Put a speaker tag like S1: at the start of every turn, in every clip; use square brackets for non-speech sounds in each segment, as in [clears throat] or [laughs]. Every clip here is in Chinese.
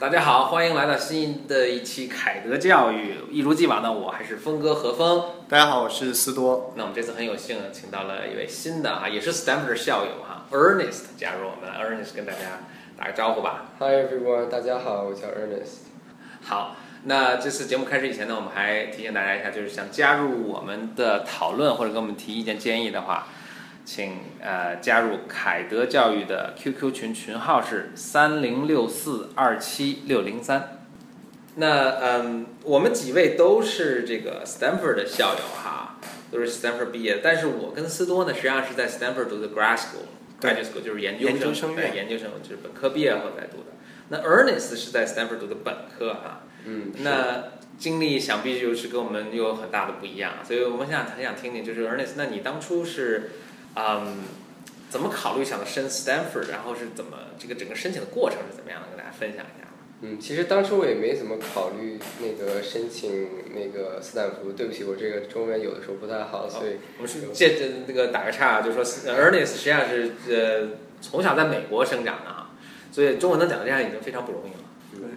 S1: 大家好，欢迎来到新的一期凯德教育。一如既往呢，我还是峰哥何峰。
S2: 大家好，我是思多。
S1: 那我们这次很有幸请到了一位新的哈，也是 Stanford 的校友哈，Ernest 加入我们。Ernest 跟大家打个招呼吧。
S3: Hi everyone，大家好，我叫 Ernest。
S1: 好，那这次节目开始以前呢，我们还提醒大家一下，就是想加入我们的讨论或者给我们提意见建议的话。请呃加入凯德教育的 QQ 群，群号是三零六四二七六零三。那嗯，我们几位都是这个 Stanford 的校友哈，都是 Stanford 毕业。但是我跟斯多呢，实际上是在 Stanford 读的 Grad school，graduate School 就是研究生，
S2: 研究生
S1: 对，研究生就是本科毕业后再读的。那 Ernest 是在 Stanford 读的本科哈，
S3: 嗯，
S1: 那经历想必就是跟我们有很大的不一样，所以我们想很想听听，就是 Ernest，那你当初是？嗯，怎么考虑想申 Stanford？然后是怎么这个整个申请的过程是怎么样的？跟大家分享一下。
S3: 嗯，其实当初我也没怎么考虑那个申请那个斯坦福。对不起，我这个中文有的时候不太好，所以
S1: 我是借着那个打个岔，就说 Ernest 实际上是呃从小在美国生长的啊，所以中文能讲这样已经非常不容易了。
S3: 嗯，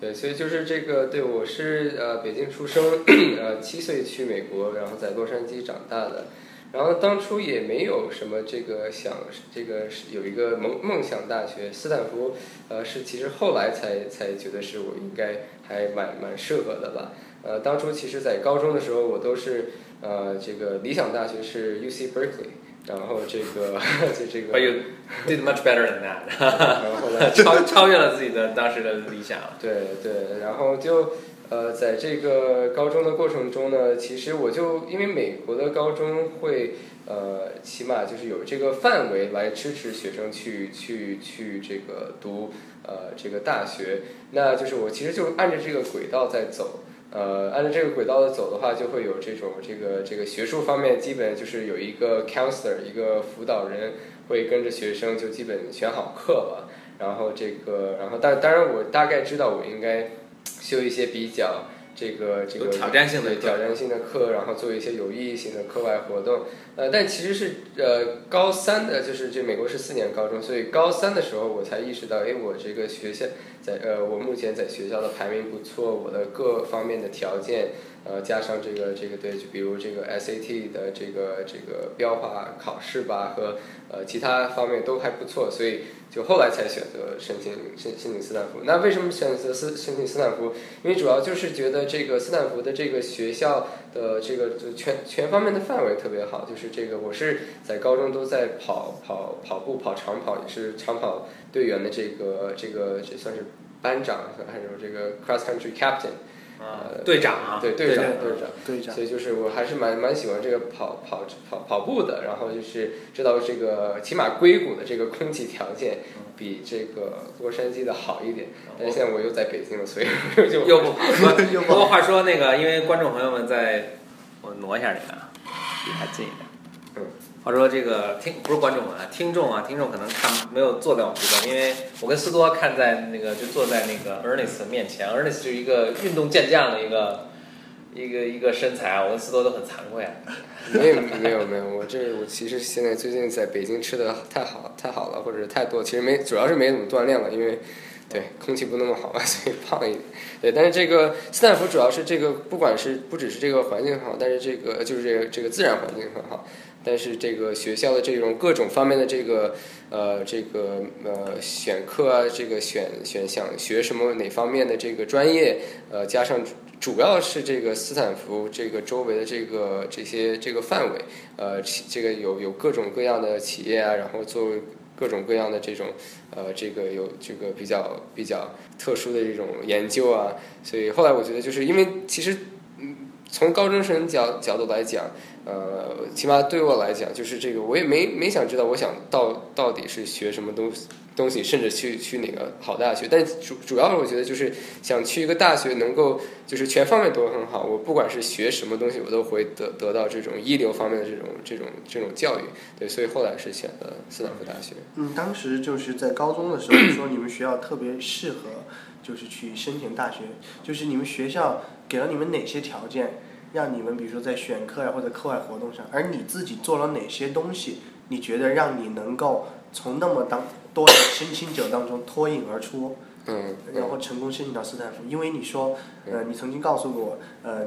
S3: 对，所以就是这个，对我是呃北京出生，[clears throat] 呃七岁去美国，然后在洛杉矶长大的。然后当初也没有什么这个想这个有一个梦梦想大学，斯坦福，呃是其实后来才才觉得是我应该还蛮蛮适合的吧。呃，当初其实在高中的时候我都是呃这个理想大学是 U C Berkeley，然后这个 [laughs] 就这个。
S1: But you did much better than that。[laughs]
S3: 然后后来
S1: 超超越了自己的当时的理想。
S3: 对对，然后就。呃，在这个高中的过程中呢，其实我就因为美国的高中会呃，起码就是有这个范围来支持学生去去去这个读呃这个大学，那就是我其实就按照这个轨道在走，呃，按照这个轨道的走的话，就会有这种这个这个学术方面基本就是有一个 counselor 一个辅导人会跟着学生就基本选好课了，然后这个然后但当然我大概知道我应该。修一些比较这个这个
S1: 挑战性的
S3: 挑战性的课，然后做一些有意义性的课外活动。呃，但其实是呃高三的，就是这美国是四年高中，所以高三的时候我才意识到，哎，我这个学校在呃我目前在学校的排名不错，我的各方面的条件。呃，加上这个这个对，就比如这个 SAT 的这个这个标化考试吧，和呃其他方面都还不错，所以就后来才选择申请申申请斯坦福。那为什么选择斯申请斯坦福？因为主要就是觉得这个斯坦福的这个学校的这个全全方面的范围特别好，就是这个我是在高中都在跑跑跑步跑长跑，也是长跑队员的这个这个这算是班长，还有这个 cross country captain。
S1: 呃，队长啊，
S3: 对队长，队长，
S2: 队长。
S3: 所以就是我还是蛮蛮喜欢这个跑跑跑跑步的，然后就是知道这个起码硅谷的这个空气条件比这个洛杉矶的好一点。但是现在我又在北京了，所以就
S1: 又不 [laughs] 跑。不过话说那个，因为观众朋友们在，我挪一下这个，离他近一点。或者说这个听不是观众啊，听众啊，听众可能看没有坐在我们这边，因为我跟斯多看在那个就坐在那个 Ernest 面前，Ernest 是一个运动健将的一个一个一个身材啊，我跟斯多都很惭愧。[laughs]
S3: 没有没有没有，我这我其实现在最近在北京吃的太好太好了，或者是太多，其实没主要是没怎么锻炼了，因为对空气不那么好嘛，[laughs] 所以胖一点。对，但是这个斯坦福主要是这个不管是不只是这个环境好，但是这个就是这个这个自然环境很好。但是这个学校的这种各种方面的这个呃这个呃选课啊，这个选选想学什么哪方面的这个专业，呃加上主要是这个斯坦福这个周围的这个这些这个范围，呃这个有有各种各样的企业啊，然后做各种各样的这种呃这个有这个比较比较特殊的这种研究啊，所以后来我觉得就是因为其实从高中生角角度来讲。呃，起码对我来讲，就是这个，我也没没想知道，我想到到底是学什么东西东西，甚至去去哪个好大学。但主主要是我觉得就是想去一个大学，能够就是全方面都很好。我不管是学什么东西，我都会得得到这种一流方面的这种这种这种教育。对，所以后来是选的斯坦福大学。
S2: 嗯，当时就是在高中的时候说你们学校特别适合，就是去申请大学，就是你们学校给了你们哪些条件？让你们比如说在选课呀或者课外活动上，而你自己做了哪些东西？你觉得让你能够从那么当多的申请者当中脱颖而出？
S3: 嗯，
S2: 然后成功申请到斯坦福，因为你说，呃，你曾经告诉过我，呃，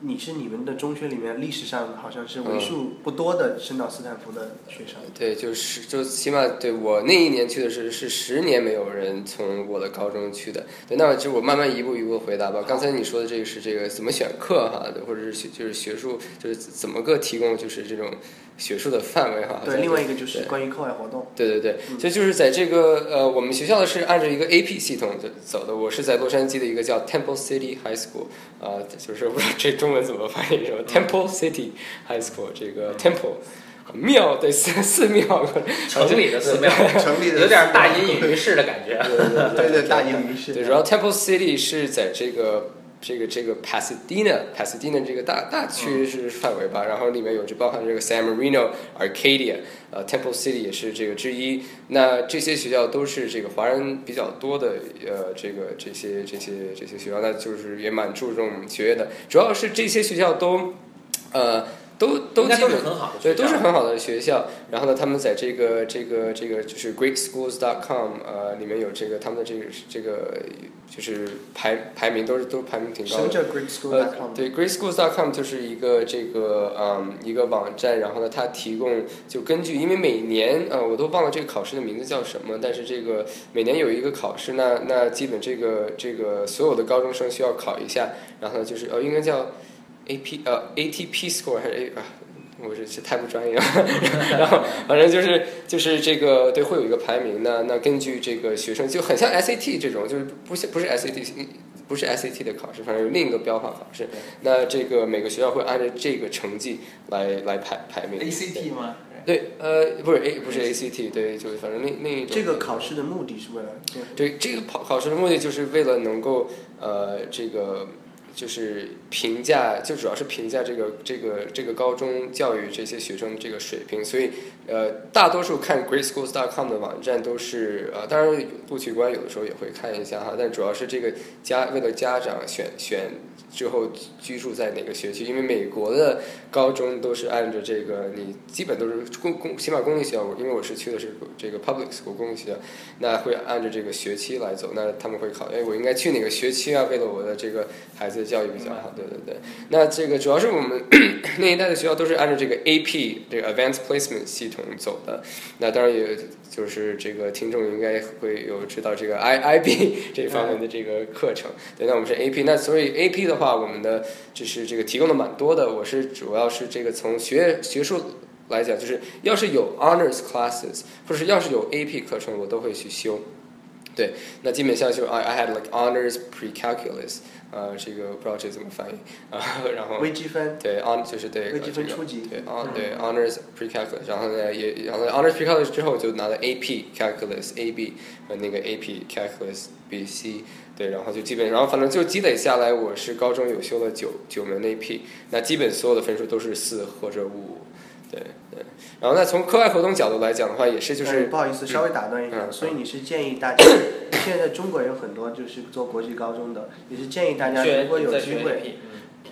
S2: 你是你们的中学里面历史上好像是为数不多的升到斯坦福的学生。
S3: 对，就是就起码对我那一年去的是是十年没有人从我的高中去的。对，那就我慢慢一步一步回答吧。刚才你说的这个是这个怎么选课哈，或者是学就是学术就是怎么个提供就是这种学术的范围哈。
S2: 对，另外一个就是关于课外活动。
S3: 对对对，所以就是在这个呃，我们学校的是按照一个 AP 系统走走的。我是在洛杉矶的一个叫 Temple City High School，啊，就是不知道这中文怎么翻译，什么 Temple City High School，这个 Temple 庙对寺寺庙，
S1: 城里的寺庙，
S2: 城里的
S1: 有点大隐隐于市的感觉。
S2: 对对，大隐于市。
S3: 对，然后 Temple City 是在这个。这个这个 Pasadena，Pasadena 这个大大区是范围吧，然后里面有就包含这个 San Marino、Arcadia，呃，Temple City 也是这个之一。那这些学校都是这个华人比较多的，呃，这个这些这些这些学校，那就是也蛮注重学业的。主要是这些学校都，呃。都都基本对都是很好的学校，然后呢，他们在这个这个这个就是 GreatSchools.com 呃里面有这个他们的这个这个就是排排名都是都排名挺高的。
S2: 什么叫 GreatSchools.com？
S3: 对，GreatSchools.com 就是一个这个嗯一个网站，然后呢，它提供就根据因为每年呃我都忘了这个考试的名字叫什么，但是这个每年有一个考试，那那基本这个这个所有的高中生需要考一下，然后呢就是呃应该叫。A P 呃 A T P score 还是 A 啊，我这这太不专业了。[laughs] 然后反正就是就是这个对会有一个排名那那根据这个学生就很像 S A T 这种，就是不是不是 S A T 不是 S A T 的考试，反正有另一个标化考试。那这个每个学校会按照这个成绩来来排排名。
S1: A C T 吗？
S3: 对，呃，不是 A 不是 A C T，对，就是反正那那
S2: 这个考试的目的是为了
S3: 对这个考考试的目的就是为了能够呃这个。就是评价，就主要是评价这个这个这个高中教育这些学生这个水平，所以呃，大多数看 GreatSchools.com 的网站都是呃，当然录取官有的时候也会看一下哈，但主要是这个家为了家长选选。之后居住在哪个学区？因为美国的高中都是按照这个，你基本都是公公，起码公立学校。因为我是去的是这个 public school 公立学校，那会按照这个学期来走。那他们会考，哎，我应该去哪个学区啊？为了我的这个孩子教育比较好。对对对。那这个主要是我们 [coughs] 那一代的学校都是按照这个 AP 这个 Advanced Placement 系统走的。那当然也就是这个听众应该会有知道这个 I IB [laughs] 这方面的这个课程。对，那我们是 AP。那所以 AP 的。话我们的就是这个提供的蛮多的，我是主要是这个从学学术来讲，就是要是有 honors classes，或者是要是有 AP 课程，我都会去修。对，那基本上就 I I had like honors pre-calculus，呃，这个不知道这怎么翻译啊，然后
S2: 微积分
S3: 对 on 就是对
S2: 微积分初级
S3: 对 on 对 honors pre-calculus，然后呢也然后 honors pre-calculus 之后就拿了 AP calculus AB 和那个 AP calculus BC。对，然后就基本，然后反正就积累下来，我是高中有修了九九门 AP，那基本所有的分数都是四或者五，对对。然后那从课外活动角度来讲的话，也是就是。
S2: 不好意思，稍微打断一下，所以你是建议大家，现在中国有很多就是做国际高中的，也是建议大家如果有机会，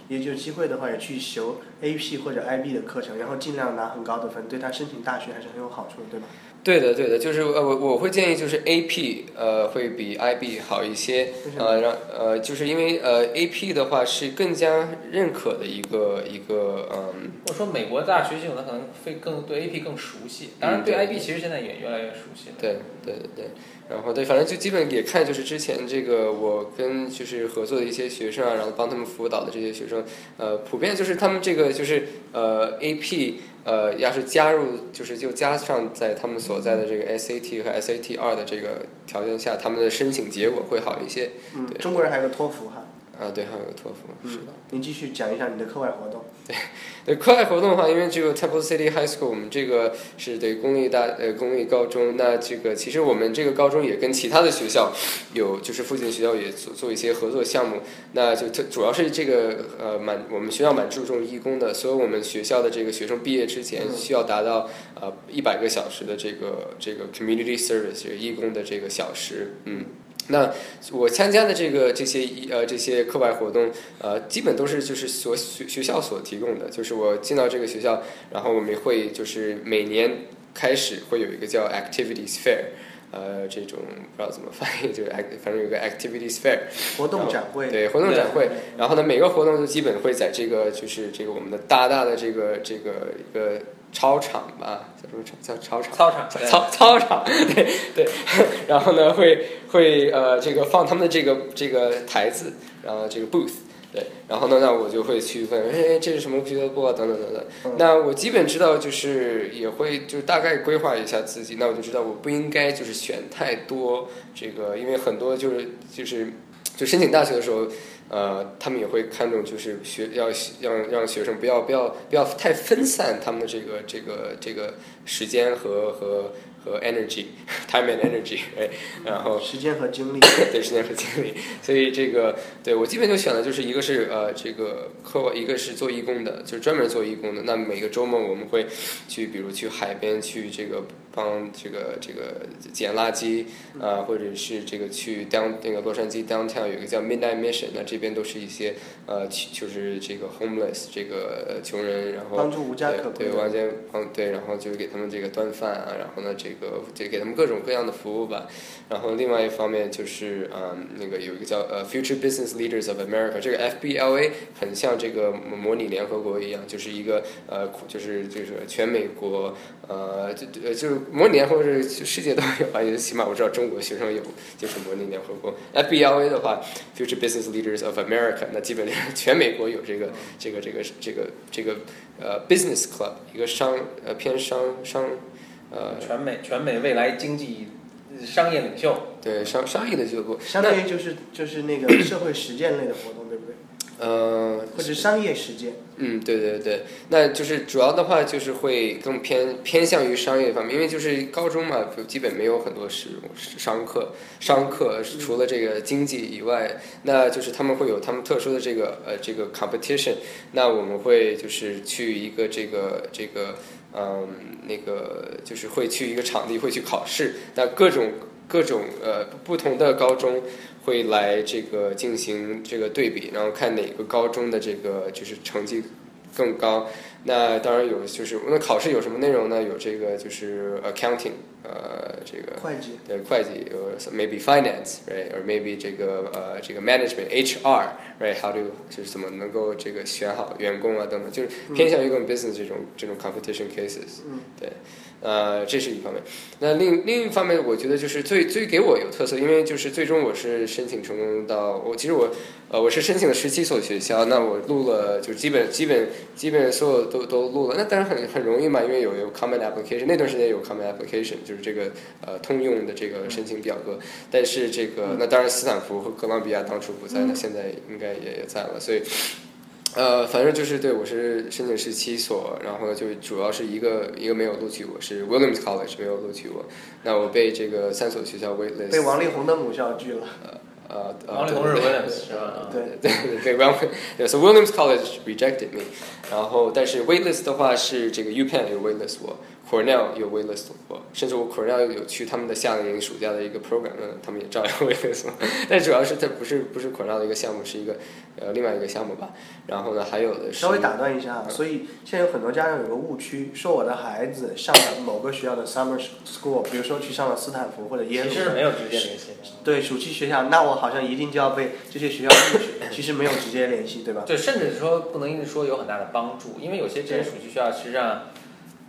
S2: 也就机会的话也去修 AP 或者 IB 的课程，然后尽量拿很高的分，对他申请大学还是很有好处的，对吧？
S3: 对的，对的，就是呃，我我会建议就是 A P 呃会比 I B 好一些，呃让呃就是因为呃 A P 的话是更加认可的一个一个嗯。
S1: 我说美国大学系统可能会更对 A P 更熟悉，当然对 I B 其实现在也越来越熟悉。
S3: 对对对对。然后对，反正就基本也看就是之前这个我跟就是合作的一些学生啊，然后帮他们辅导的这些学生，呃，普遍就是他们这个就是呃 AP 呃要是加入就是就加上在他们所在的这个 SAT 和 SAT 二的这个条件下，他们的申请结果会好一些。
S2: 嗯，中国人还有个托福哈。
S3: 啊，对，还有个托福，是的。
S2: 您继续讲一下你的课外活动。
S3: 对，对，课外活动的话，因为这个 Temple City High School，我们这个是对公立大呃公立高中，那这个其实我们这个高中也跟其他的学校有，就是附近学校也做做一些合作项目。那就特主要是这个呃蛮我们学校蛮注重义工的，所以我们学校的这个学生毕业之前需要达到呃一百个小时的这个这个 community service 义工的这个小时，嗯。那我参加的这个这些呃这些课外活动呃基本都是就是所学学校所提供的，就是我进到这个学校，然后我们会就是每年开始会有一个叫 activities fair，呃这种不知道怎么翻译，就是反正有个 activities fair
S2: 活动展会，
S3: 对活动展会，然后呢每个活动都基本会在这个就是这个我们的大大的这个这个一个操场吧，叫什么场？叫操场。
S1: 操场，
S3: 操操场，对 [laughs] 对，[laughs] 然后呢会会呃这个放他们的这个这个台子，然后这个 booth。对，然后呢，那我就会去问，哎，这是什么俱乐部啊？等等等等。那我基本知道，就是也会就大概规划一下自己。那我就知道，我不应该就是选太多这个，因为很多就是就是就申请大学的时候，呃，他们也会看重就是学要让让学生不要不要不要太分散他们的这个这个这个时间和和。和 energy，time [laughs] and energy，哎，然后
S2: 时间和精力，[laughs]
S3: 对时间和精力，所以这个对我基本就选的就是一个是呃这个课外，一个是做义工的，就是专门做义工的。那每个周末我们会去，比如去海边去这个。帮这个这个捡垃圾啊，或者是这个去 down 那个洛杉矶 downtown 有一个叫 Midnight Mission，那这边都是一些呃，就是这个 homeless 这个穷人，然后
S2: 帮助无家可
S3: 归，对，完全帮对，然后就给他们这个端饭啊，然后呢这个就给他们各种各样的服务吧。然后另外一方面就是嗯，那个有一个叫呃 Future Business Leaders of America，这个 FBLA 很像这个模拟联合国一样，就是一个呃，就是就是全美国呃就呃就。模拟年会是世界都有吧，也起码我知道中国学生有就是模拟联合国。FBLA 的话，Future Business Leaders of America，那基本上全美国有这个这个这个这个这个呃 Business Club，一个商呃偏商商呃
S1: 全美全美未来经济商业领袖
S3: 对商商业的俱乐部，
S2: 相当于就是就是那个社会实践类的活动，对不对？
S3: 呃，
S2: 或者商业实践。
S3: 嗯，对对对，那就是主要的话就是会更偏偏向于商业方面，因为就是高中嘛，就基本没有很多是商课，商课除了这个经济以外，那就是他们会有他们特殊的这个呃这个 competition，那我们会就是去一个这个这个嗯那个就是会去一个场地会去考试，那各种各种呃不同的高中。会来这个进行这个对比，然后看哪个高中的这个就是成绩更高。那当然有，就是那考试有什么内容呢？有这个就是 accounting，呃，这个
S2: 会计，
S3: 对会计，有 maybe finance，right，or maybe 这个呃这个 management，HR，right，how to 就是怎么能够这个选好员工啊等等，就是偏向于更 business 这种这种 competition cases，对。呃，这是一方面。那另另一方面，我觉得就是最最给我有特色，因为就是最终我是申请成功到我其实我呃我是申请了十七所学校，那我录了就基本基本基本所有都都录了。那当然很很容易嘛，因为有有 common application，那段时间有 common application，就是这个呃通用的这个申请表格。但是这个那当然斯坦福和哥伦比亚当初不在，那现在应该也也在了，所以。呃，反正就是对我是申请十七所，然后就主要是一个一个没有录取我，是 Williams College 没有录取我，那我被这个三所学校 waitlist，
S2: 被王力宏的母校拒了。
S3: 呃
S1: 呃，王力宏是 Williams 是吧？
S2: 对
S3: 对对对，So Williams College rejected me，然后但是 waitlist 的话是这个 UPenn 有 waitlist 我。Cornell 有 waitlist 我，甚至我 Cornell 有去他们的夏令营暑假的一个 program，他们也照样 [laughs] waitlist。[laughs] 但主要是它不是不是 Cornell 的一个项目，是一个呃另外一个项目吧。然后呢，还有的是
S2: 稍微打断一下，所以现在有很多家长有个误区，说我的孩子上了某个学校的 summer school，比如说去上了斯坦福或者耶鲁，
S1: 其实没有直接联系。
S2: 对，暑期学校，那我好像一定就要被这些学校录取，其实没有直接联系，对吧？
S1: 对，甚至说不能硬说有很大的帮助，因为有些这些暑期学校实际上。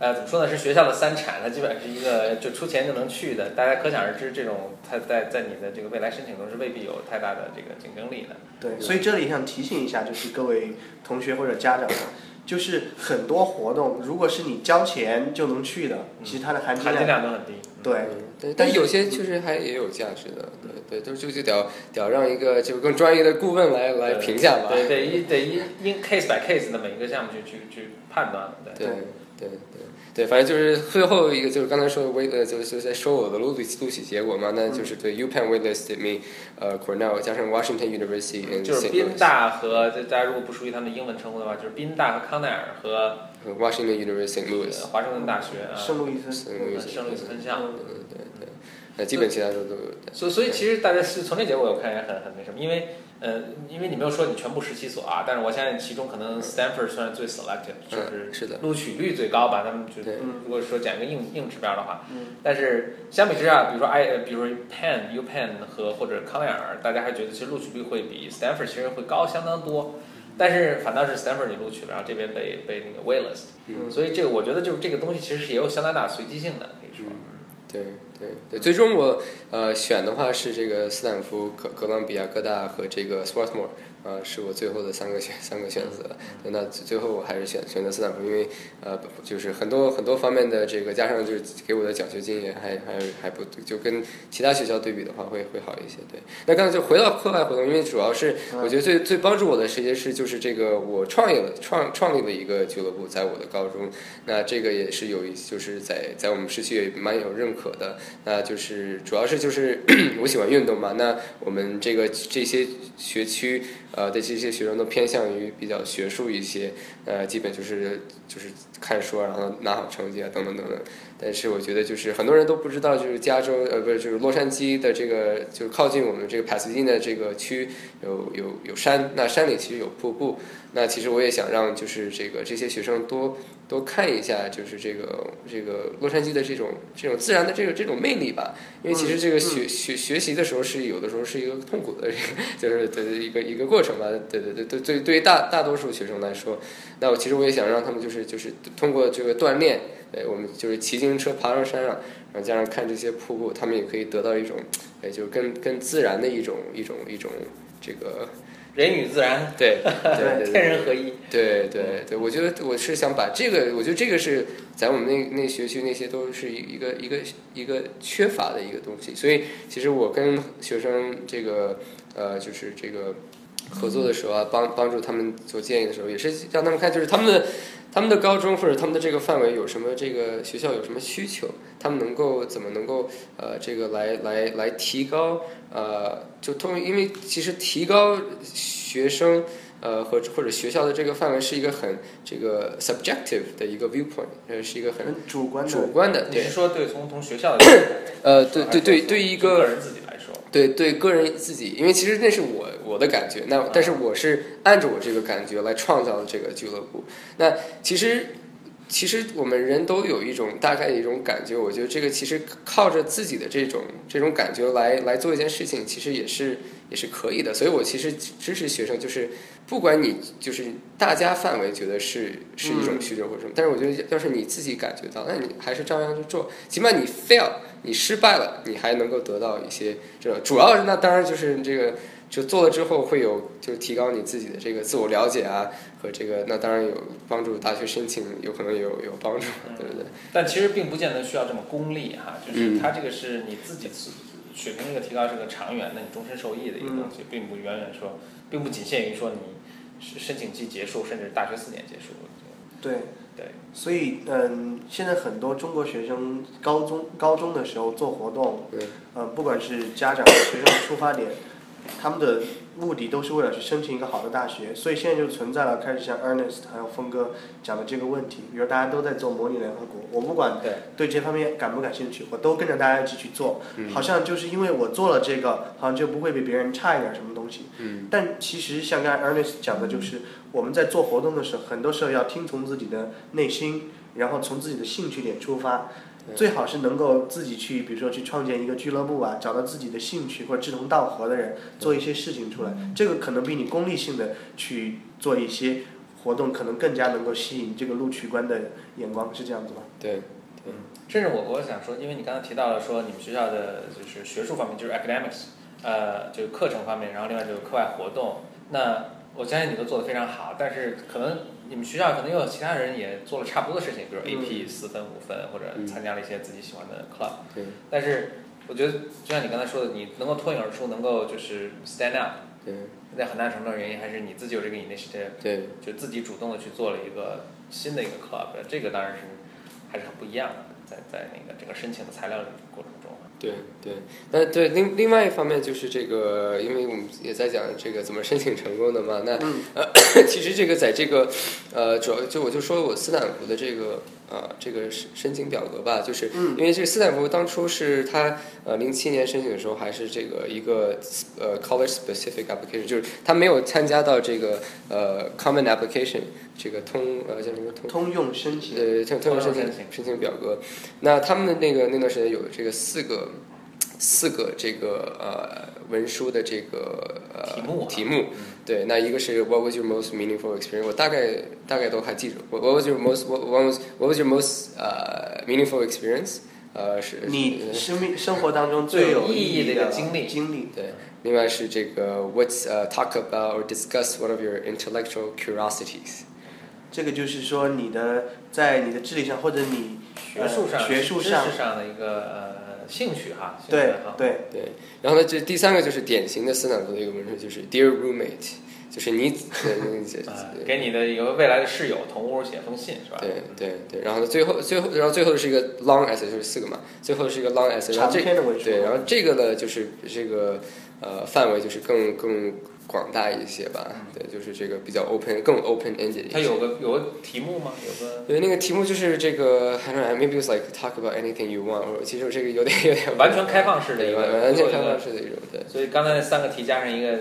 S1: 呃，怎么说呢？是学校的三产，它基本上是一个就出钱就能去的。大家可想而知，这种它在在你的这个未来申请中是未必有太大的这个竞争力的。
S2: 对，所以这里想提醒一下，就是各位同学或者家长，就是很多活动，如果是你交钱就能去的，其实它的含金
S1: 量都很低。
S2: 对，
S3: 对，但有些确实还也有价值的。对对，就就就得得要让一个就更专业的顾问来来评价吧。
S1: 对对，一得因因 case by case 的每一个项目去去去判断。
S3: 对对对。对，反正就是最后一个，就是刚才说的微呃，就是在说我的录取录取结果嘛，那就是对 UPenn waitlist me，呃，Cornell 加上 Washington University，
S1: 就是宾大和大家如果不熟悉他们的英文称呼的话，就是宾大和康奈尔和
S3: Washington University Louis，
S1: 华盛顿大学啊，
S2: 圣路易斯，
S3: 圣路易斯，
S1: 圣路易斯分校，
S3: 对对对。那基本其他都都有。
S1: 所以所以其实大家是从这结果我看也很很那什么，因为呃，因为你没有说你全部十七所啊，但是我相信其中可能 Stanford 算是最 selective，就
S3: 嗯，
S1: 是
S3: 是的，
S1: 录取率最高吧，他们觉得
S3: 对
S2: 嗯
S1: 如果说讲一个硬硬指标的话，
S2: 嗯。
S1: 但是相比之下，比如说 I，呃比如说 Penn、U Penn 和或者康奈尔，大家还觉得其实录取率会比 Stanford 其实会高相当多，但是反倒是 Stanford 你录取了，然后这边被被那个 waitlist，、
S2: 嗯。
S1: 所以这个我觉得就是这个东西其实是也有相当大随机性的，可以说。
S3: 对对对，最终我呃选的话是这个斯坦福、哥哥伦比亚哥大和这个 Swarthmore，呃，是我最后的三个选三个选择。那最后我还是选选择斯坦福，因为呃就是很多很多方面的这个加上就是给我的奖学金也还还还不就跟其他学校对比的话会会好一些。对，那刚才就回到课外活动，因为主要是
S2: 嗯
S3: 我觉得最最帮助我的实际是就是这个我创业了创创立了一个俱乐部，在我的高中，那这个也是有一就是在在我们市区也蛮有认可的。那就是主要是就是 [clears throat] 我喜欢运动嘛，那我们这个这些学区呃的这些学生都偏向于比较学术一些，呃，基本就是就是看书，然后拿好成绩啊，等等等等。但是我觉得就是很多人都不知道，就是加州呃不是就是洛杉矶的这个就是靠近我们这个帕斯蒂的这个区有有有山，那山里其实有瀑布。那其实我也想让就是这个这些学生多多看一下，就是这个这个洛杉矶的这种这种自然的这个这种魅力吧。因为其实这个学、学学习的时候是有的时候是一个痛苦的，[laughs] 就是的一个一个过程吧。对对对对对，对于大大多数学生来说，那我其实我也想让他们就是就是通过这个锻炼，对我们就是骑自行车爬上山上，然后加上看这些瀑布，他们也可以得到一种，哎，就是跟跟自然的一种一种一种这个
S1: 人与自然，
S3: 对对 [laughs] 对
S1: 天人合一。
S3: 对对对，我觉得我是想把这个，我觉得这个是在我们那那学区那些都是一个一个一个缺乏的一个东西，所以其实我跟学生这个呃就是这个合作的时候啊，帮帮助他们做建议的时候，也是让他们看就是他们的他们的高中或者他们的这个范围有什么这个学校有什么需求，他们能够怎么能够呃这个来来来提高呃就通因为其实提高学生。呃，和或者学校的这个范围是一个很这个 subjective 的一个 viewpoint，呃，是一个很
S2: 很主观的。
S3: 主观的，对。
S1: 你是，说对从从学校
S3: 呃，对对对，对于一
S1: 个
S3: 个
S1: 人自己来说，
S3: 对对个人自己，因为其实那是我我的感觉，那但是我是按着我这个感觉来创造的这个俱乐部。那其实其实我们人都有一种大概的一种感觉，我觉得这个其实靠着自己的这种这种感觉来来做一件事情，其实也是也是可以的。所以我其实支持学生，就是不管你就是大家范围觉得是是一种需求或者什么，但是我觉得要是你自己感觉到，那你还是照样去做，起码你 fail 你失败了，你还能够得到一些这种，主要是那当然就是这个。就做了之后会有，就是提高你自己的这个自我了解啊，和这个那当然有帮助大学申请，有可能有有帮助，对不对？
S1: 但其实并不见得需要这么功利哈，就是
S3: 嗯
S1: 它这个是你自己自水平这个提高，是个长远的、你终身受益的一个东
S3: 嗯
S1: 西，并不远远说，并不仅限于说你是申请季结束，甚至大学四年结束。
S2: 对
S1: 对，
S2: 所以嗯，现在很多中国学生高中高中的时候做活动，
S3: 对，
S2: 嗯，不管是家长学生的出发点，他们的目的都是为了去申请一个好的大学，所以现在就存在了开始像 Ernest 还有峰哥讲的这个问题，比如大家都在做模拟联合国，我不管
S1: 对
S2: 对这方面感不感兴趣，我都跟着大家一起去做，
S3: 嗯。
S2: 好像就是因为我做了这个，好像就不会比别人差一点什么东西。
S3: 嗯。
S2: 但其实像刚才 Ernest 讲的，就是我们在做活动的时候，很多时候要听从自己的内心，然后从自己的兴趣点出发，
S3: 对
S2: 最好是能够自己去，比如说去创建一个俱乐部啊，找到自己的兴趣或者志同道合的人，做一些事情出来。这个可能比你功利性的去做一些活动，可能更加能够吸引这个录取官的眼光，是这样子吗？
S3: 对，
S1: 对，这是我我想说，因为你刚才提到了说你们学校的就是学术方面，就是 academics，呃，就是课程方面，然后另外就是课外活动，那我相信你都做得非常好，但是可能你们学校可能又有其他人也做了差不多的事情，比如 AP 四分五分，或者
S3: 嗯。
S1: 参加了一些自己喜欢的 club，
S3: 对，
S1: 但是我觉得就像你刚才说的，你能够脱颖而出，能够就是 stand out，
S3: 对，
S1: 在很大程度上原因还是你自己有这个 initiative，
S3: 对，
S1: 就自己主动的去做了一个新的一个 club，这个当然是还是很不一样的，在在那个整个申请的材料的过程中。
S3: 对对，那对另另外一方面就是这个，因为我们也在讲这个怎么申请成功的嘛。那、
S2: 嗯
S3: 呃，其实这个在这个呃，主要就我就说我斯坦福的这个呃这个申申请表格吧，就是
S2: 嗯
S3: 因为这个斯坦福当初是他呃零七年申请的时候还是这个一个呃 college specific application，就是他没有参加到这个呃 common application 这个通呃叫什么通
S2: 通用申请，
S3: 呃通通用申请
S1: 通用申请
S3: 申请表格。那他们的那个那段时间有这个四个四个这个呃文书的这个呃
S1: 题目啊
S3: 题目，对，那一个是 What was your most meaningful experience？我大概大概都还记住。What what was your most what what was what was your most 呃 meaningful experience？呃是
S2: 你
S3: 是
S2: 生命生活当中最有
S1: 最有意义的
S2: 义
S1: 一个经历
S2: 经历。
S3: 对，另外是这个 What's 呃 talk about or discuss one of your intellectual curiosities？
S2: 这个就是说你的在你的智力上或者你
S1: 学术上、
S2: 呃学术上。
S1: 上的一个呃兴趣哈，趣
S2: 对对。
S3: 对，然后呢，这第三个就是典型的斯坦福的一个文书，就是 Dear roommate，就是你 [laughs]
S1: 给你的一个未来的室友同屋写封信是吧？
S3: 对对对，然后呢，最后最后然后最后是一个 long essay，就是四个嘛，最后是一个 long essay，然后这
S2: 篇的文书。
S3: 对，然后这个呢就是这个呃范围就是更更广大一些吧，对，就是这个比较 open 更 open ended。
S1: 它有个有个题目吗？有个
S3: 对，那个题目就是这个，I don't know, maybe it's like talk about anything you want，其实这个有点有点
S1: 完全开放式的一
S3: 对，
S1: 个
S3: 完完全开放式的一种，对。
S1: 所以刚才那三个题加上一个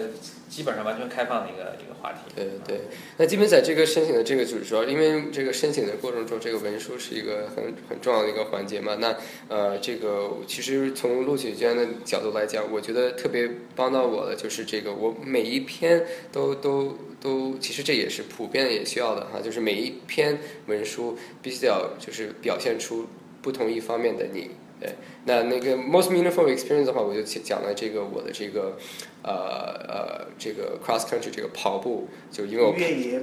S1: 基本上完全开放的一个一个话题。
S3: 对对，那基本在这个申请的这个主主要，因为这个申请的过程中，这个文书是一个很很重要的一个环节嘛。那呃，这个其实从录取监的角度来讲，我觉得特别帮到我的就是这个，我每一篇都都都，其实这也是普遍也需要的哈，就是每一篇文书必须要就是表现出不同一方面的你。对，那那个 most meaningful experience 的话，我就讲了这个我的这个呃呃这个 cross country 这个跑步，就因为我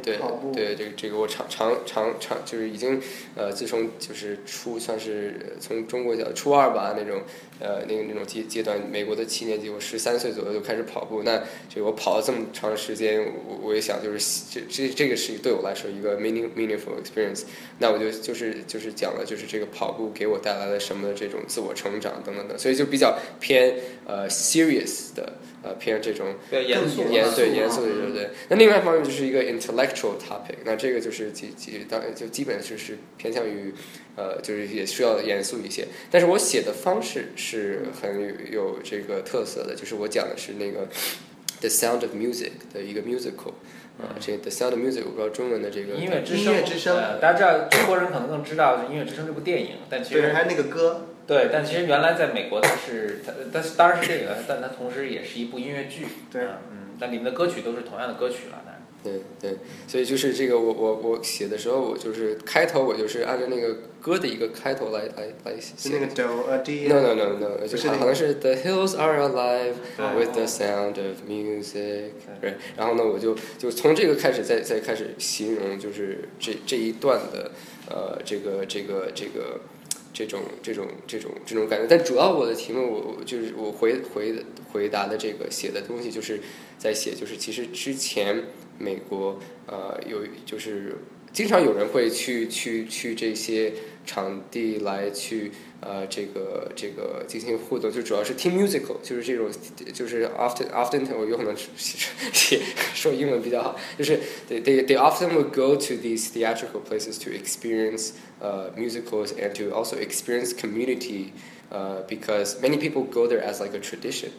S3: 对，对，这个这个我长长长长就是已经呃，自从就是初算是呃从中国讲初二吧那种呃那个那种阶阶段，美国的七年级，我十三岁左右就开始跑步。那这个我跑了这么长时间，我我也想就是这这这个是对我来说一个 meaning meaningful experience。那我就就是就是讲了就是这个跑步给我带来了什么的这种自我成长等等等，所以就比较偏呃 serious 的呃偏这种
S1: 比较严肃
S3: 严
S2: 肃
S3: 严肃的对对。那另外一方面就是一个 intellectual topic，那这个就是基基当就基本就是偏向于呃就是也需要严肃一些，但是我写的方式是很有有这个特色的，就是我讲的是那个 The Sound of Music 的一个 musical，啊、这 The Sound of Music 我不知道中文的这个
S1: 音乐之声，
S2: 音乐之声
S1: 呃，大家知道中国人可能更知道《音乐之声》这部电影，但其，实
S2: 还有那个歌，
S1: 对，但其实原来在美国它是它，但是当然是这个，但它同时也是一部音乐剧。
S2: 对
S1: 啊嗯，但里面的歌曲都是同样的歌曲了。
S3: 对对，所以就是这个我我我写的时候，我就是开头我就是按照那个歌的一个开头来来来
S2: 是
S3: 写
S2: 那。个 do a D。
S3: No no no no，就是好像是 The hills are alive with the sound of music，对，然后呢，我就就从这个开始再再开始形容，就是这这一段的呃这个这个这个这这种这种这种这种感觉。但主要我的题目，我就是我回回回答的这个写的东西，就是在写，就是其实之前美国呃有就是经常有人会去去去这些场地来去呃这个这个进行互动，就主要是听 musical，就是这种就是 often often 我有可能写说英文比较好，就是 they they they often would go to these theatrical places to experience uh, musicals and to also experience community uh, because many people go there as like a tradition,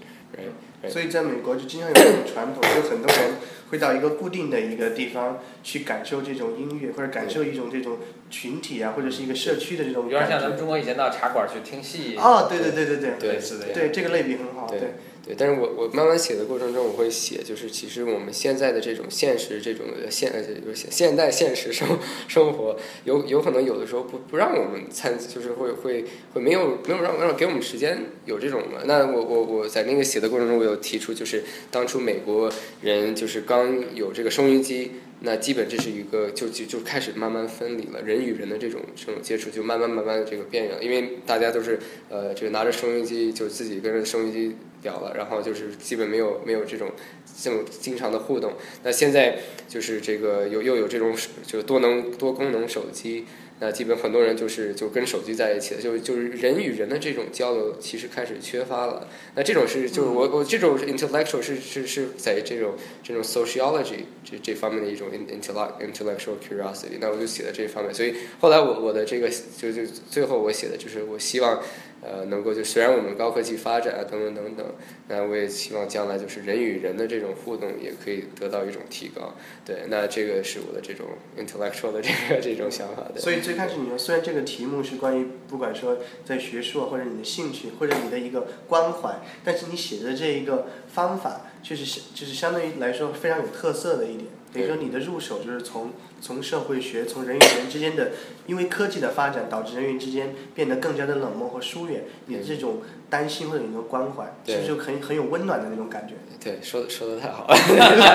S2: 所以在美国就经常有这种传统，就很多人会到一个固定的一个地方去感受这种音乐，或者感受一种这种群体啊，或者是一个社区的这种
S1: 有点。像咱们中国以前到茶馆去听戏。
S2: 哦，对对对对对，
S3: 对
S1: 类似的。
S2: 对这个类比很好，
S3: 对。
S2: 对，
S3: 但是我我慢慢写的过程中，我会写，就是其实我们现在的这种现实，这种现呃就是现现代现实生 [laughs] 生活，有有可能有的时候不不让我们参，就是会会会没有没有让让给我们时间有这种的。那我我我在那个写的过程中，我有提出，就是当初美国人就是刚有这个收音机。那基本这是一个就就就开始慢慢分离了，人与人的这种这种接触就慢慢慢慢的这个变远了，因为大家都是呃这个拿着收音机就自己跟着收音机聊了，然后就是基本没有没有这种这种经常的互动。那现在就是这个有又有这种就多能多功能手机，那基本很多人就是就跟手机在一起了，就就是人与人的这种交流其实开始缺乏了。那这种是就是我我这种 intellectual 是是是在这种这种 sociology 这这方面的一种 intellect intellectual curiosity。那我就写的这方面，所以后来我我的这个就就最后我写的就是我希望。呃，能够就虽然我们高科技发展啊等等等等，那我也希望将来就是人与人的这种互动也可以得到一种提高。对，那这个是我的这种 intellectual 的这个这种想法。
S2: 所以最开始你说，虽然这个题目是关于不管说在学术或者你的兴趣或者你的一个关怀，但是你写的这一个方法确实是就是相对于来说非常有特色的一点。等于说你的入手就是从从社会学，从人与人之间的，因为科技的发展导致人与人之间变得更加的冷漠和疏远，你的这种担心或者你的关怀，其实就很很有温暖的那种感觉。
S3: 对，说的说的太好了，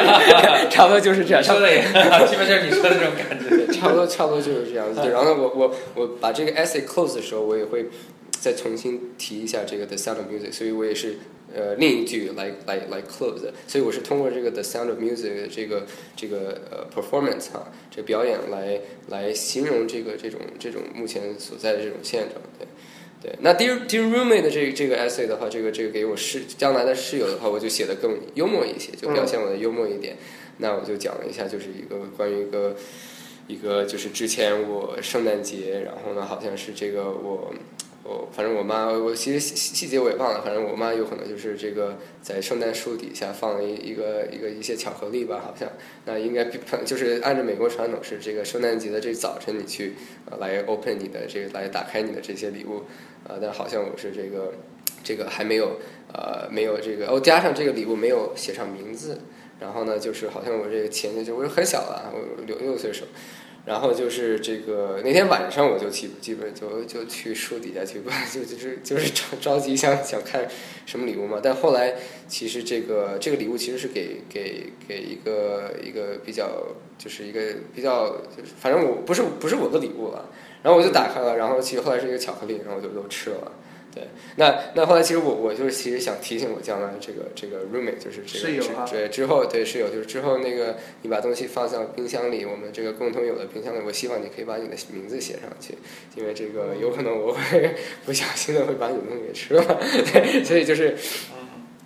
S3: [laughs] 差不多就是这样。
S1: 说的也基本就是你说的这种感觉。
S3: 差不多差不多就是这样子。然后我我我把这个 essay close 的时候，我也会再重新提一下这个 the sound of music，所以我也是。呃，另一句来来来 close，所以我是通过这个 the sound of music 这个这个呃 performance 哈，这个表演来来形容这个这种这种目前所在的这种现状，对对。那 dear dear roommate 的这这个 essay 的话，这个这个给我室将来的室友的话，我就写的更幽默一些，就表现我的幽默一点。那我就讲了一下，就是一个关于一个一个就是之前我圣诞节，然后呢，好像是这个我。我反正我妈，我其实细细节我也忘了。反正我妈有可能就是这个在圣诞树底下放了一一个一个一些巧克力吧，好像那应该就是按照美国传统是这个圣诞节的这早晨你去呃来 open 你的这个来打开你的这些礼物，呃，但好像我是这个这个还没有呃没有这个哦加上这个礼物没有写上名字，然后呢就是好像我这个钱就我很小了，我六六岁时候。然后就是这个那天晚上我就基基本就就去树底下去，[laughs] 就就是就是着着急想想看什么礼物嘛。但后来其实这个这个礼物其实是给给给一个一个比较就是一个比较就是反正我不是不是我的礼物了。然后我就打开了，然后其实后来是一个巧克力，然后我就都吃了。对，那那后来其实我我就是其实想提醒我将来这个这个 roommate 就是这个之对之后对室友就是之后那个你把东西放在冰箱里，我们这个共同有的冰箱里，我希望你可以把你的名字写上去，因为这个有可能我会 [laughs] 不小心的会把你的东西给吃了，[laughs] 对，所以就是。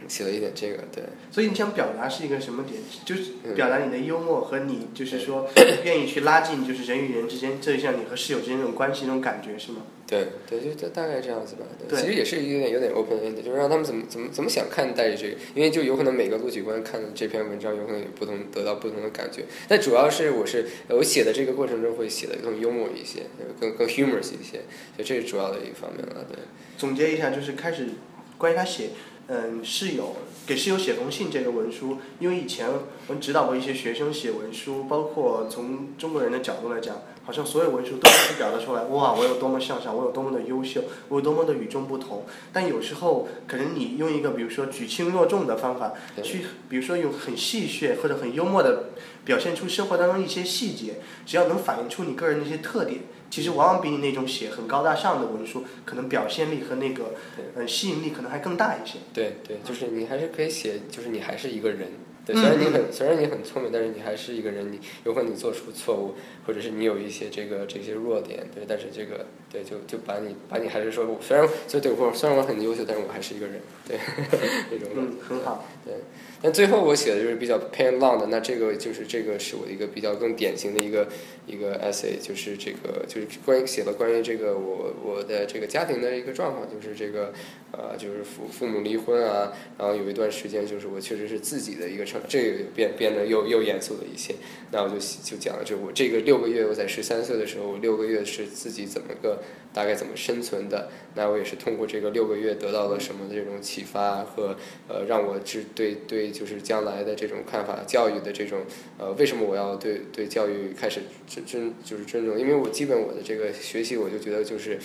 S3: 写了一点这个，对。
S2: 所以你想表达是一个什么点？就是表达你的幽默和你，就是说 [clears throat] 愿意去拉近，就是人与人之间，这像你和室友之间那种关系那种感觉，是吗？
S3: 对对，就就大概这样子吧。对，其实也是有点有点 open end，就是让他们怎么怎么怎么想看待这个，因为就有可能每个录取官看这篇文章，有可能有不同得到不同的感觉。但主要是我是我写的这个过程中会写的更幽默一些，更更 humorous 一些，就这是主要的一个方面了。对。
S2: 总结一下，就是开始关于他写。嗯，室友给室友写封信这个文书，因为以前我们指导过一些学生写文书，包括从中国人的角度来讲，好像所有文书都是表达出来，哇，我有多么向上，我有多么的优秀，我有多么的与众不同。但有时候，可能你用一个比如说举轻若重的方法去，比如说用很戏谑或者很幽默的表现出生活当中一些细节，只要能反映出你个人的一些特点。其实往往比你那种写很高大上的文书，可能表现力和那个呃吸引力可能还更大一些。
S3: 对对，就是你还是可以写，就是你还是一个人。对，虽然你很虽然你很聪明，但是你还是一个人。你有可能你做出错误，或者是你有一些这个这些弱点。对，但是这个对就就把你把你还是说，虽然就对我虽然我很优秀，但是我还是一个人。对，[laughs] 那种
S2: 嗯很好。
S3: 对。但最后我写的就是比较偏浪的，那这个就是这个是我一个比较更典型的一个一个 essay，就是这个就是关于写了关于这个我我的这个家庭的一个状况，就是这个呃就是父父母离婚啊，然后有一段时间就是我确实是自己的一个成，这个变变得又又严肃了一些，那我就就讲了，就我这个六个月我在十三岁的时候，我六个月是自己怎么个大概怎么生存的，那我也是通过这个六个月得到了什么这种启发和呃让我知对对。就是将来的这种看法，教育的这种，呃，为什么我要对对教育开始尊尊就是尊重？因为我基本我的这个学习，我就觉得就是，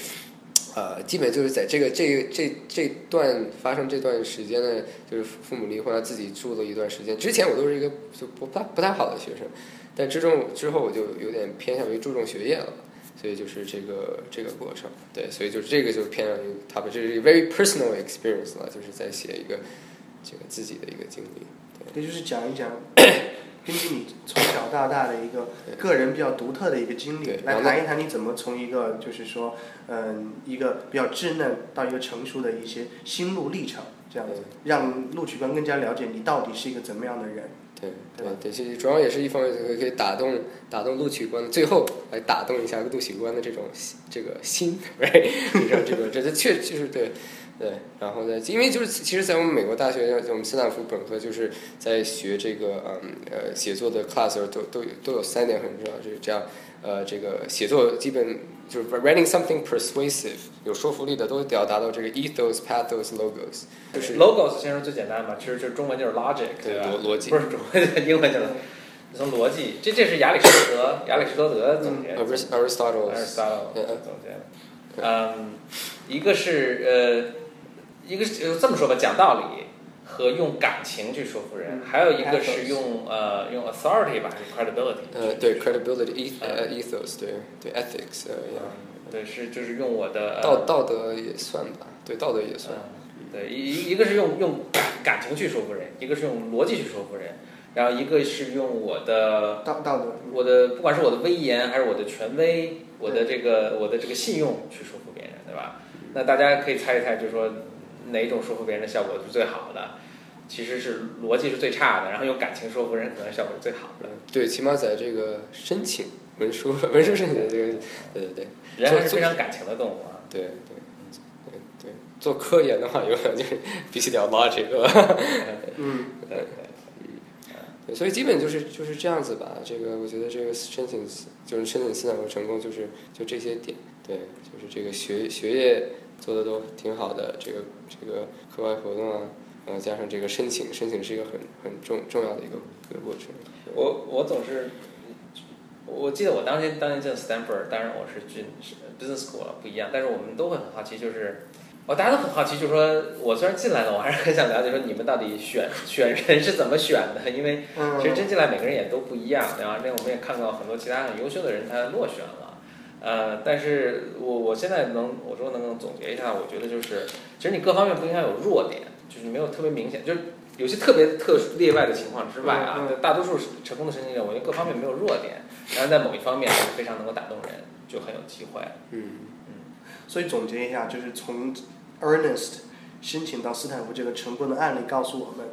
S3: 呃，基本就是在这个这这这段发生这段时间呢，就是父母离婚了，自己住了一段时间。之前我都是一个就不太不太好的学生，但之中之后我就有点偏向于注重学业了，所以就是这个这个过程，对，所以就是这个就偏向于他们这是 very personal experience 了，就是在写一个。这个自己的一个经历，
S2: 对，也就是讲一讲，[coughs] 根据你从小到大的一个个人比较独特的一个经历
S3: 对，
S2: 来谈一谈你怎么从一个就是说，嗯，一个比较稚嫩到一个成熟的一些心路历程，这样子，让录取官更加了解你到底是一个怎么样的人。
S3: 对
S2: 对吧
S3: 对对，其实主要也是一方面可以可以打动打动录取官，最后来打动一下录取官的这种心这个心，[laughs] right？这个这个这这确就是对对，然后呢，因为就是其实，在我们美国大学，我们斯坦福本科就是在学这个嗯呃写作的 class 都都有都有三点很重要，就是这样呃这个写作基本就是 writing something persuasive 有说服力的都得要达到这个 ethos pathos logos，就是
S1: logos 先说最简单的嘛，其实就是中文就是 logic，
S3: 对
S1: 吧？
S3: 逻逻辑
S1: 不是中文，[laughs] 英文就是从逻辑。这这是亚里士多德，亚里士多德总结的。
S3: Arist- Aristotle
S1: Aristotle
S3: 嗯
S1: 总结的。嗯，一个是呃，一个是呃这么说吧，讲道理和用感情去说服人，
S2: 嗯
S1: 还有一个是用呃用 authority 吧，还是 credibility？
S3: 呃，对，credibility ethos，对对 ethics，
S1: 对，是就是用我的呃
S3: 道道德也算吧，对道德也算。
S1: 嗯，对，一一一个是用用感感情去说服人，一个是用逻辑去说服人，然后一个是用我的
S2: 道道德，
S1: 我的不管是我的威严还是我的权威，我的这个我的这个信用去说服别人，对吧？那大家可以猜一猜，就是说哪种说服别人的效果是最好的？其实是逻辑是最差的，然后用感情说服人可能效果是最好的。
S3: 对，起码在这个申请文书文书申请这个，对对对
S1: 人还是非常感情的动物啊。
S3: 对对对对，做科研的话，有可能就是必须得要 logic？[laughs]
S2: 嗯，
S1: 对对。
S3: 对，所以基本就是就是这样子吧。这个我觉得这个申请就是申请斯坦福成功，就是就这些点。对，就是这个学学业做的都挺好的，这个这个课外活动啊，然后加上这个申请，申请是一个很很重重要的一个一个过程。
S1: 我我总是，我记得我当年当年进 Stanford，当然我是进是 business school 了，不一样，但是我们都会很好奇，就是，哦，大家都很好奇，就是说我虽然进来了，我还是很想了解说你们到底选选人是怎么选的，因为
S2: 嗯，
S1: 其实真进来每个人也都不一样，对吧？那我们也看到很多其他很优秀的人他落选了，呃，但是我我现在能我说能总结一下，我觉得就是，其实你各方面不应该有弱点，就是没有特别明显，就是有些特别特殊例外的情况之外啊，
S2: 嗯
S1: 大多数成功的申请者，我觉得各方面没有弱点，然后在某一方面非常能够打动人，就很有机会。
S3: 嗯，
S2: 所以总结一下，就是从 Ernest 申请到斯坦福这个成功的案例告诉我们，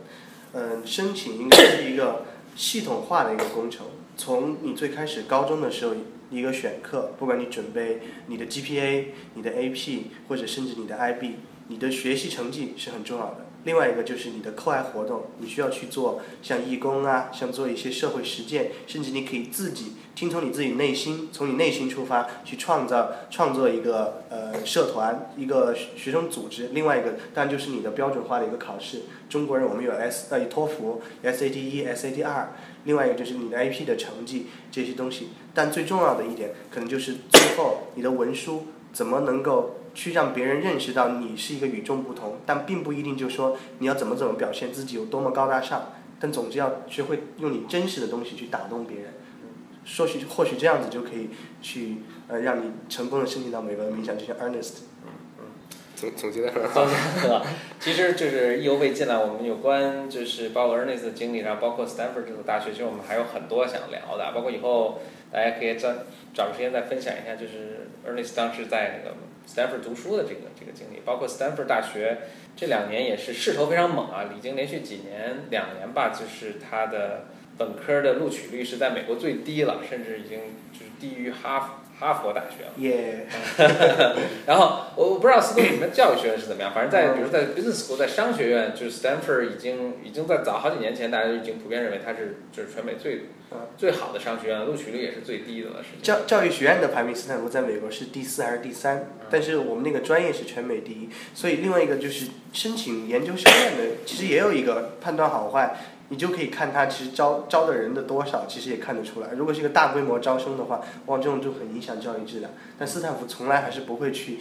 S2: 嗯、申请应该是一个系统化的一个工程。从你最开始高中的时候，一个选课，不管你准备你的 GPA、你的 AP 或者甚至你的 IB，你的学习成绩是很重要的。另外一个就是你的课外活动，你需要去做像义工啊，像做一些社会实践，甚至你可以自己听从你自己内心，从你内心出发去创造创作一个呃社团，一个学学生组织。另外一个当然就是你的标准化的一个考试。中国人我们有 S 呃托福、SAT 一、SAT 二，另外一个就是你的 IP 的成绩这些东西。但最重要的一点，可能就是最后你的文书怎么能够去让别人认识到你是一个与众不同，但并不一定就说你要怎么怎么表现自己有多么高大上，但总之要学会用你真实的东西去打动别人。或许或许这样子就可以去呃让你成功的申请到美国的名校，就像 Ernest。
S3: 总总结的很好。
S1: 总结了，其实就是意犹未尽了。我们有关就是包括 Ernest 的经历，然后包括 Stanford 这所大学，其实我们还有很多想聊的。包括以后大家可以找找个时间再分享一下，就是 Ernest 当时在那个 Stanford 读书的这个这个经历。包括 Stanford 大学这两年也是势头非常猛啊，已经连续几年两年吧，就是它的本科的录取率是在美国最低了，甚至已经就是低于哈佛哈佛大学了。
S2: 耶、[laughs]
S1: 然后我我不知道斯通你们教育学院是怎么样，反正在比如在 business school 在商学院，就是 Stanford 已经已经在早好几年前，大家就已经普遍认为它是就是全美最
S2: 嗯
S1: 最好的商学院，录取率也是最低的了，是。
S2: 教教育学院的排名，斯坦福在美国是第四还是第三？但是我们那个专业是全美第一，所以另外一个就是申请研究生院的，其实也有一个判断好坏，你就可以看他其实招招的人的多少，其实也看得出来。如果是一个大规模招生的话，哇，这种就很影响教育质量。但斯坦福从来还是不会去，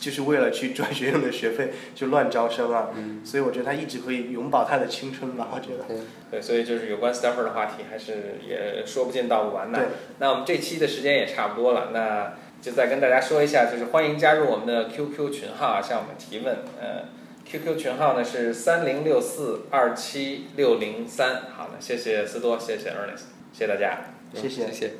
S2: 就是为了去赚学生的学费就乱招生啊。所以我觉得他一直会永葆他的青春吧，我觉得。
S1: 对，所以就是有关 Stanford 的话题还是也说不尽道不完的
S2: 对。
S1: 那我们这期的时间也差不多了，那就再跟大家说一下，就是欢迎加入我们的 QQ 群号啊，向我们提问，呃。QQ 群号呢是三零六四二七六零三。好的，谢谢思多，谢谢 Ernest，谢谢大家。
S2: 谢谢
S3: 谢谢。